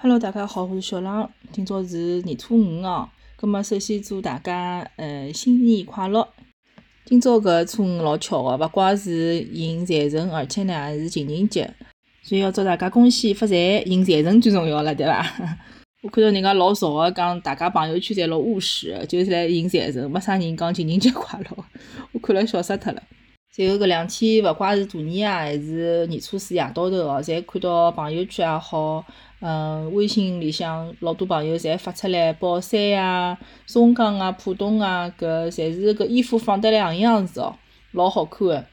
Hello，大家好，我是小浪。今朝是年初五哦，葛末首先祝大家呃新年快乐。今朝搿初五老巧个，勿怪是迎财神，而且呢还是情人节，所以要祝大家恭喜发财，迎财神最重要了，对伐？我看到人家老潮个讲，大家朋友圈侪老务实，就是来迎财神，没啥人讲情人节快乐。我看了笑死脱了。随后搿两天，勿怪是大年夜还是年初四夜到头哦，侪看到朋友圈也好，嗯，微信里向老多朋友侪发出来宝山呀、松江啊、浦东啊，搿侪是搿衣服放得来像样子哦，老好看个。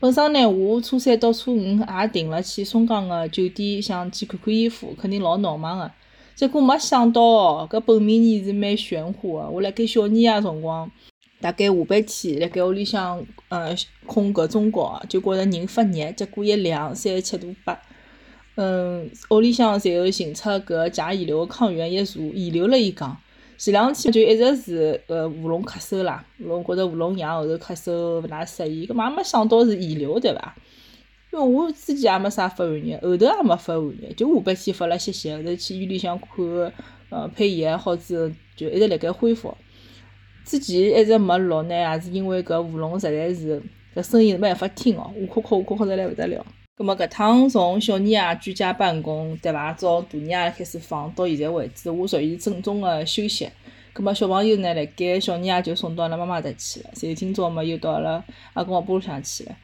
本身呢，我初三到初五也订了去松江个酒店，想去看看衣服，肯定老闹忙个。结果没想到，搿本命年是蛮玄乎个。我辣盖小年夜辰光。大概下半天，辣盖屋里向，呃，困搿中觉，就觉着人发热，结果一量三十七度八，嗯，屋里向随后寻出搿甲乙流抗原一查，乙流了伊讲，前两天就一直是呃喉咙咳嗽啦，咙觉着喉咙痒，后头咳嗽勿大适意，搿嘛没想到是乙流对伐？因为我之前也没啥发寒热，后头也没发寒热，就下半天发了歇歇，后头去医院里向看，呃，配药好之后，就一直辣盖恢复。之前一直没录呢，也是因为搿喉咙实在是搿声音没办法听哦，呜哭哭呜哭哭得来勿得了。葛末搿趟从小年夜居家办公，对伐？到大年夜开始放，到现在为止，我属于正宗个休息。葛末小朋友呢，辣盖小年夜就送到阿拉妈妈搭去了，所以今朝么又到阿拉阿公阿婆里向去了。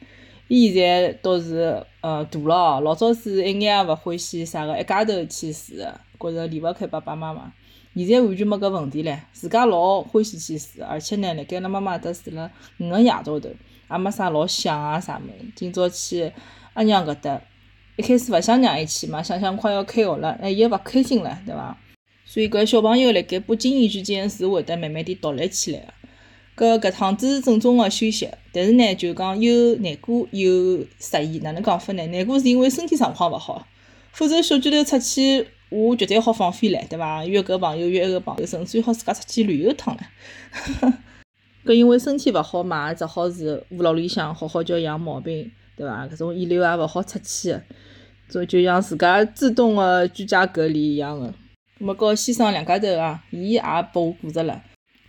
伊现在倒是呃大了，老早子一眼也勿欢喜啥个一家头去住个，觉着离勿开爸爸妈妈。现在完全没搿问题唻，自家老欢喜去住，而且呢，辣盖阿拉妈妈搭住了五个夜到头，也没啥老想啊啥物事。今朝去阿娘搿搭，一开始勿想让伊去嘛，想想快要开学了，哎，伊勿开心了，对伐？所以搿小朋友辣盖不经意之间是会得慢慢地独立起来个。搿搿趟子是正宗个休息，但是呢，就讲又难过又失意，哪能讲法呢？难过是因为身体状况勿好，否则小拳头出去。我绝对好放飞唻，对伐？约搿朋友，约一个朋友，甚至于好自家出去旅游一趟唻。搿因为身体勿好嘛，只好是屋牢里向好好叫养毛病，对伐？搿种遗留也勿好出去，就就像自家自动个居家隔离一样个。么告先生两家头啊，伊也拨我顾着了。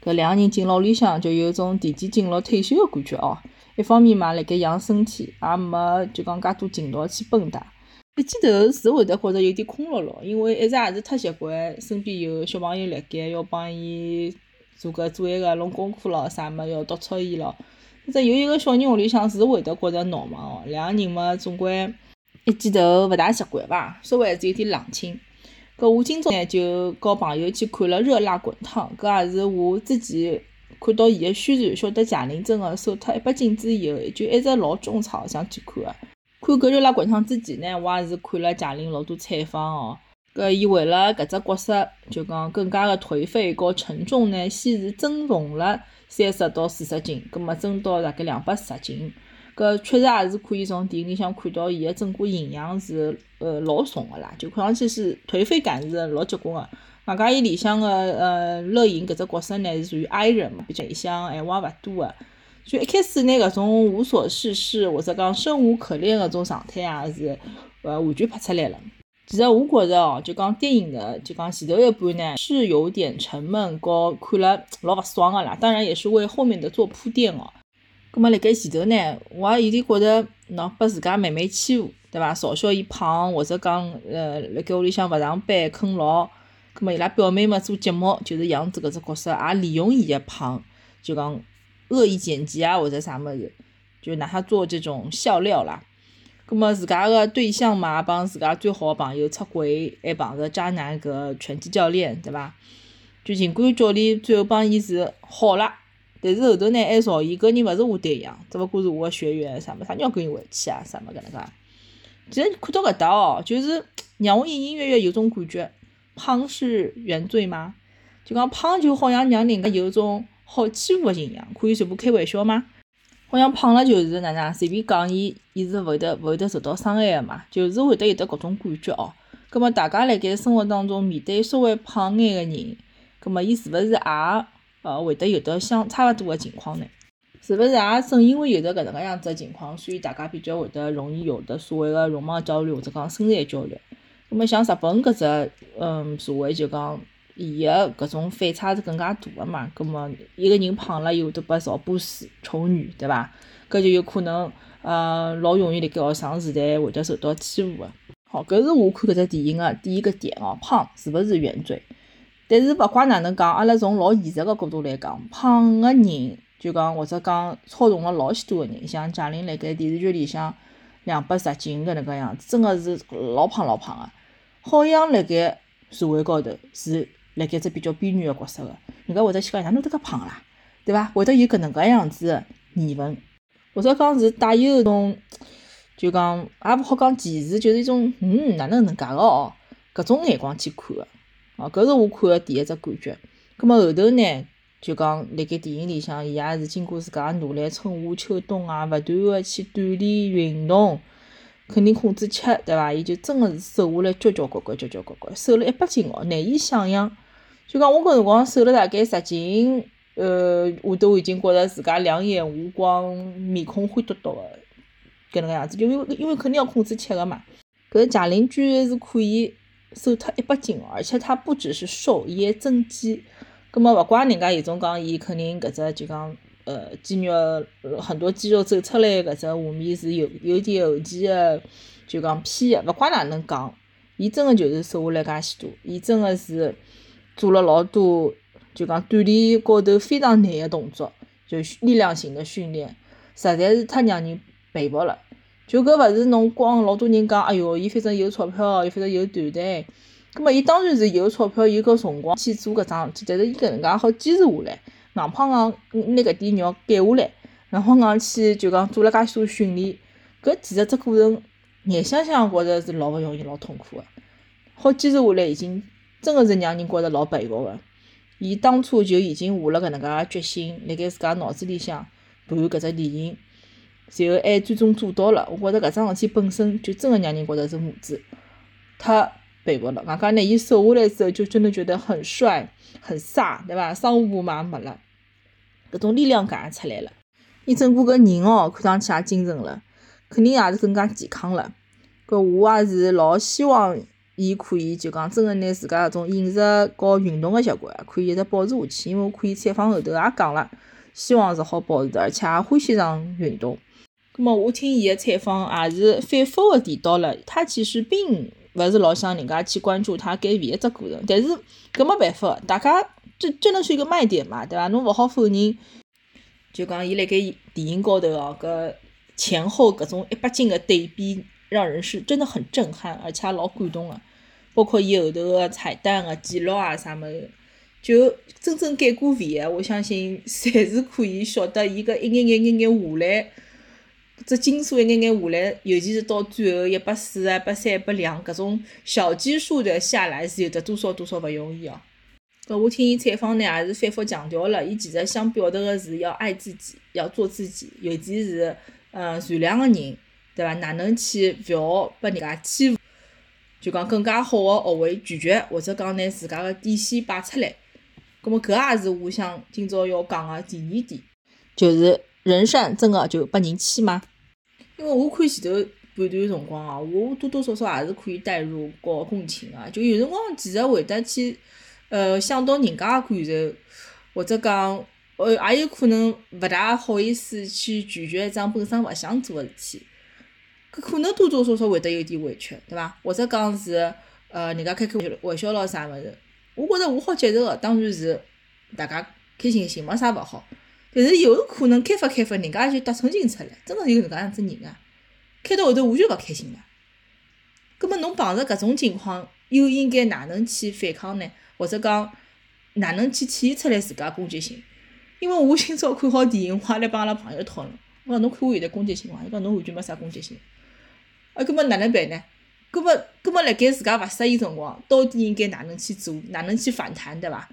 搿两个人进牢里向，就有种提前进入退休个感觉哦。一方面嘛，辣盖养身体，也没就讲介多劲道去蹦达。一记头是会得觉着有点空落落，因为一直也是太习惯身边有小朋友辣盖，要帮伊做个做一个弄功课咯，啥么要督促伊咯。反正有一个小人屋里向是会得觉着闹忙哦。两个人嘛，总归一记头勿大习惯伐，稍微还是有点冷清。搿我今朝呢就告朋友去看了《热辣滚烫》，搿也是我之前看到伊个宣传，晓得贾玲真个瘦脱一百斤之以后，就一直老种草想去看个。看搿热辣滚烫之前呢，我也是看了贾玲老多采访哦。搿伊为了搿只角色，就讲更加的颓废和沉重呢，先是增重了三十到四十斤，葛末增到大概两百十斤。搿确实也是可以从电影里向看到伊个整个形象是呃老重个啦，就看上去是颓废感是老结棍个。外加伊里向个呃乐莹搿只角色呢是属于 I 人嘛，比较里向，闲话勿多个。就一开始拿搿种无所事事或者讲生无可恋搿种状态啊，是呃完全拍出来了。其实我觉着哦，就讲电影的就讲前头一半呢是有点沉闷，和看了老勿爽个啦。当然也是为后面的做铺垫哦。葛末辣盖前头呢，我也有点觉着喏，拨自家妹妹欺负，对伐？嘲笑伊胖，或者讲呃辣盖屋里向勿上班啃老。葛末伊拉表妹嘛做节目就是杨紫搿只角色，也利用伊个胖，就讲。恶意剪辑啊，或者啥物事，就拿它做这种笑料啦。葛末自家个对象嘛，帮自家最好个朋友出轨，还碰着渣男搿拳击教练，对伐？就尽管教练最后帮伊是好了，但是后头呢还造伊，搿人勿是我对象，只勿过是我个学员，啥物啥人要跟伊回去啊？啥物搿能介？其实看到搿搭哦，就是 让我隐隐约约有种感觉，胖是原罪吗？就讲胖就好像让人家有种。好欺负个形象，可以全部开玩笑吗？好像胖了就是哪能，随便讲伊，伊是勿会得勿会得受到伤害个嘛，就是会得有得搿种感觉哦。葛末大家辣盖生活当中面对稍微胖眼个人，葛末伊是勿是也呃会得有得相差勿多个情况呢？是勿是也正因为有得搿能介样子个情况，所以大家比较会得容易有得所谓个容貌焦虑或者讲身材焦虑？葛末像日本搿只嗯社会就讲，伊个搿种反差是更加大个嘛。葛末一个人胖了，又会得被朝波斯丑女，对伐？搿就有可能呃老容易辣盖学生时代会得受到欺负个。好，搿是我看搿只电影个第一个点哦，胖是勿是原罪？但是勿怪哪能讲，阿拉从老现实个角度来讲，胖个人就讲或者讲操纵了老许多个人，像贾玲辣盖电视剧里向两百十斤搿能介样子，真个是老胖老胖个。好像辣盖社会高头是辣盖只比较边缘个角色个，人家会得去讲哪能得介胖啦，对伐？会得有搿能介样子个言论，或者讲是带有一种。就讲也勿好讲歧视，就是一种嗯哪能能介个哦，搿种眼光去看个，哦，搿是我看个第一只感觉。葛末后头呢，就讲辣盖电影里向，伊也是经过自家努力，春夏秋冬啊，勿断个去锻炼运动，肯定控制吃，对伐？伊就真个是瘦下来，交交关关，交交关关，瘦了一百斤哦，难以想象。就讲我搿辰光瘦了大概十斤，呃，我都已经觉着自家两眼无光，面孔灰嘟嘟个。搿能个样子，就因为因为肯定要控制吃个嘛。搿贾玲居然是可以瘦脱一百斤，而且她不只是瘦，伊还增肌。葛末勿怪人家有种讲，伊肯定搿只就讲呃肌肉很多肌肉走出来搿只画面是有有点后期个就讲 P 个，勿怪哪能讲，伊真个就是瘦下来介许多，伊真个是做了老多就讲锻炼高头非常难个动作，就力量型的训练，实在是太让人。佩服了，就搿勿是侬光老多人讲，哎哟，伊反正有钞票，伊反正有团队，葛末伊当然是有钞票，有搿辰光去做搿桩事体，但是伊搿能介好坚持下来，硬胖硬拿搿点肉减下来，然后硬去就讲做了介许多训练，搿其实只过程，眼想想觉着是老勿容易、老痛苦个，好坚持下来已经真个是让人觉着老佩服个。伊当初就已经下了搿能介个决心，辣盖自家脑子里向盘搿只电影。然后还最终做到了，我觉着搿桩事体本身就真个让人觉着是母子，太佩服了。外加呢，伊瘦下来之后就真的觉得很帅、很飒，对伐？商务部嘛没了，搿种力量感也出来了。伊整个个人哦，看上去也精神了，肯定也是更加健康了。搿我也是老希望伊可以就讲真个拿自家搿种饮食和运动个习惯可以一直保持下去，因为我看伊采访后头也讲了，希望是好保持的，而且也欢喜上运动。咁么我听伊个采访，也是反复个提到了，他其实并勿是老想人家去关注他减肥一只过程，但是搿没办法，大家这真的是一个卖点嘛，对伐？侬勿好否认，就讲伊辣盖电影高头哦，搿前后搿种一百斤个对比，让人是真的很震撼，而且老感动个。包括伊后头个彩蛋啊记录啊啥物事，就真正减过肥个，我相信侪是可以晓得伊搿一眼眼眼眼下来。只斤数一眼眼下来，尤其是到最后一百四啊、一百三、一百两，搿种小基数的下来是有得多少多少勿容易哦。搿我听伊采访呢，也是反复强调了，伊其实想表达个是要爱自己，要做自己，尤其是嗯善良个人，对伐？哪能去勿要拨人家欺负？就讲更加好个学会拒绝，或者讲拿自家个底线摆出来。葛末搿也是我想今朝要讲个第二点，就是人善真个就拨人欺吗？因为我看前头半段辰光啊，我多多少少也是可以代入和共情啊，就有辰光其实会得去，呃，想到人家个感受，或者讲，呃，也有可能勿大好意思去拒绝一桩本身勿想做个事体，搿可能多多少少会得有点委屈，对伐？或者讲是，呃，人家开开玩笑咯啥物事，我觉着我好接受个，当然是大家开心心，没啥勿好。但是有可能开发开发，人家就得寸进出来，真个有搿能介样子人啊！开到后头我就勿开心了。葛末侬碰着搿种情况，又应该哪能去反抗呢？或者讲哪能去体现出来自家攻击性？因为我今朝看好电影，我也来帮阿拉朋友讨论。我讲侬看我有得攻击性伐？伊讲侬完全没啥攻击性。啊，葛末哪能办呢？葛末葛末辣盖自家勿适意辰光，到底应该哪能去做？哪能去反弹，对伐？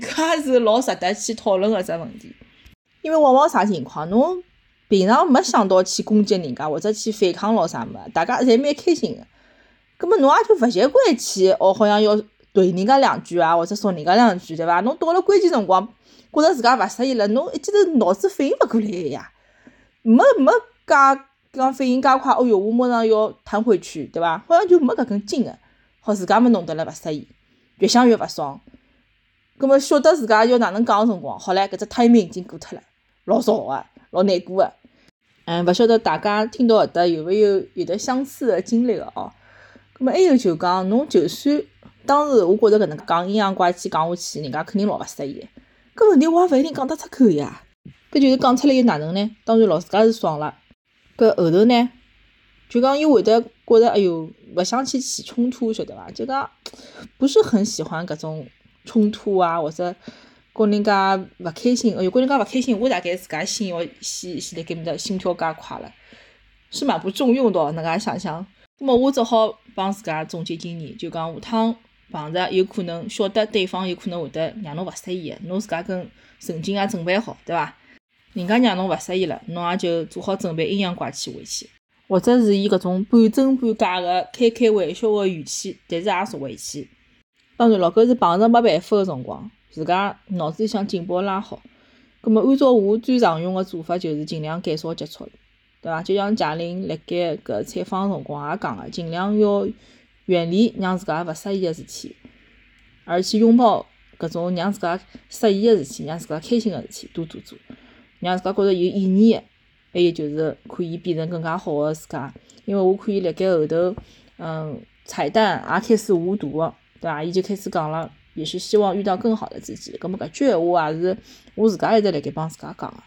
搿也是老值得去讨论个只问题。因为往往啥情况，侬平常没想到去攻击人家或者去反抗咯啥物事，大家侪蛮开心个。葛末侬也就勿习惯去哦，好像要怼人家两句啊，或者说人家两句，对伐？侬到了关键辰光，觉着自家勿适意了，侬一记头脑子反应勿过来个呀，没没介讲反应介快，哦哟，我马上要弹回去，对伐？好像就没搿根筋个。好自家么弄得来勿适意，越想越勿爽。葛末晓得自家要哪能讲个辰光，好唻，搿只 timing 已经过脱了，老糟个，老难过个。嗯，勿晓得大家听到搿搭有勿有有得相似个经历个哦？葛末还有就讲，侬就算当时我觉着搿能介讲阴阳怪气讲下去，人家肯定老勿适意。搿问题我也勿一定讲得出口呀。搿就是讲出来又哪能呢？当然老自家是爽了。搿后头呢，就讲又会得觉着，哎哟，勿想去起冲突，晓得伐？就讲不是很喜欢搿种冲突啊，或者跟人家勿开心。哎哟，跟人家勿开心，我大概自家心要先先辣盖面搭心跳加快了，是蛮不中用的，能介想想。咾么我只好帮自家总结经验，就讲下趟碰着有可能晓得对方有可能会得让侬勿适意个，侬自家跟神经也准备好，对伐？人家让侬勿适意了，侬也就做好准备，阴阳怪气回去，或者是以搿种半真半假个开开玩笑个语气，但是也说回去。当然咯，搿是碰着没办法个辰光，自家脑子里向警报拉好。葛末按照我最常用个做法，就是尽量减少接触，对伐？就像贾玲辣盖搿采访辰光也讲个，尽量要远离让自家勿适意个事体，而去拥抱搿种让自家适意个事体，让自家开心个事体，多做做。让自家觉着有意义个，还有就是可以变成更加好个自家。因为我可以辣盖后头，嗯，彩蛋也开始画图，对伐？伊就开始讲了，也是希望遇到更好的自己。葛末搿句闲话也是我自家一直辣盖帮自家讲个。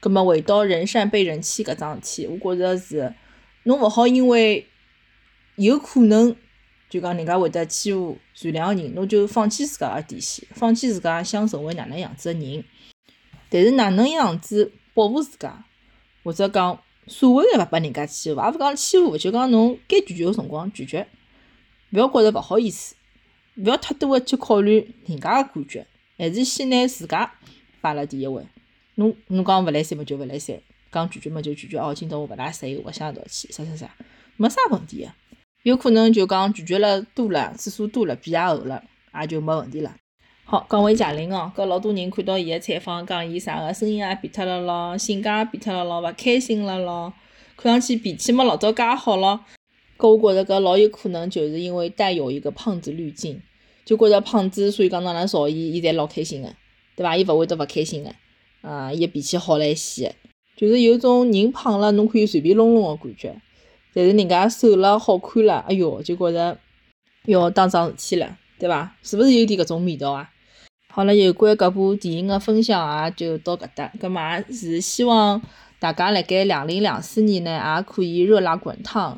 葛末回到人善被人欺搿桩事体，我觉着是侬勿好因为有可能就讲人家会得欺负善良个人，侬就放弃自家个底线，放弃自家想成为哪能样子个人。但是哪能样子保护自家，或者讲所谓个勿拨人家欺负，也勿讲欺负，就讲侬该拒绝个辰光拒绝，勿要觉着勿好意思，勿要太多个去考虑人家个感觉，还是先拿自家摆辣第一位。侬侬讲勿来三么就勿来三，讲拒绝么就拒绝。哦，今朝我勿大适意，我想一道去，啥啥啥，没啥问题个。有可能就讲拒绝了多了，次数多了，皮也厚了，也就没问题了。好，讲回贾玲哦，搿老多人看到伊个采访，讲伊啥个声音也变脱了咯，性格也变脱了咯，勿开心了咯，看上去脾气没老早介好咯。搿我觉着搿老有可能就是因为带有一个胖子滤镜，就觉着胖子，所以讲哪能造伊，伊侪老开心个，对伐？伊勿会得勿开心个，啊，伊脾气好来西，就是有种人胖了侬可以随便弄弄个感觉，但是人家瘦了好看了，哎哟，就觉着要当桩事体了，对伐？是勿是有点搿种味道啊？好了，有关搿部电影个分享也就到搿搭。葛末也是希望大家辣盖两零两四年呢，也可以热辣滚烫，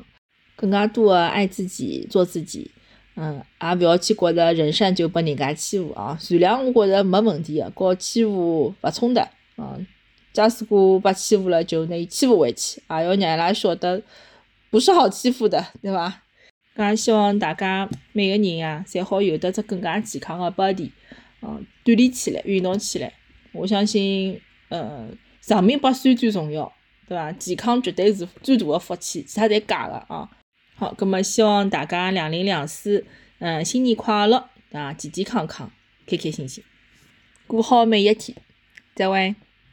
更加多个爱自己，做自己。嗯，也勿要去觉着人善就拨人家欺负啊。善良我觉着没问题个，和欺负勿冲突。嗯，假使果被欺负了，就拿伊欺负回去，也要让伊拉晓得不是好欺负的，对伐？搿也希望大家每个人啊，侪好有得只更加健康个 body。嗯，锻炼起来，运动起来，我相信，嗯，长命百岁最重要，对伐？健康绝对是最大的福气，其他侪假的啊。好，葛么希望大家两零两四，嗯，新年快乐，啊，健健康康，开开心心，过好每一天，再会。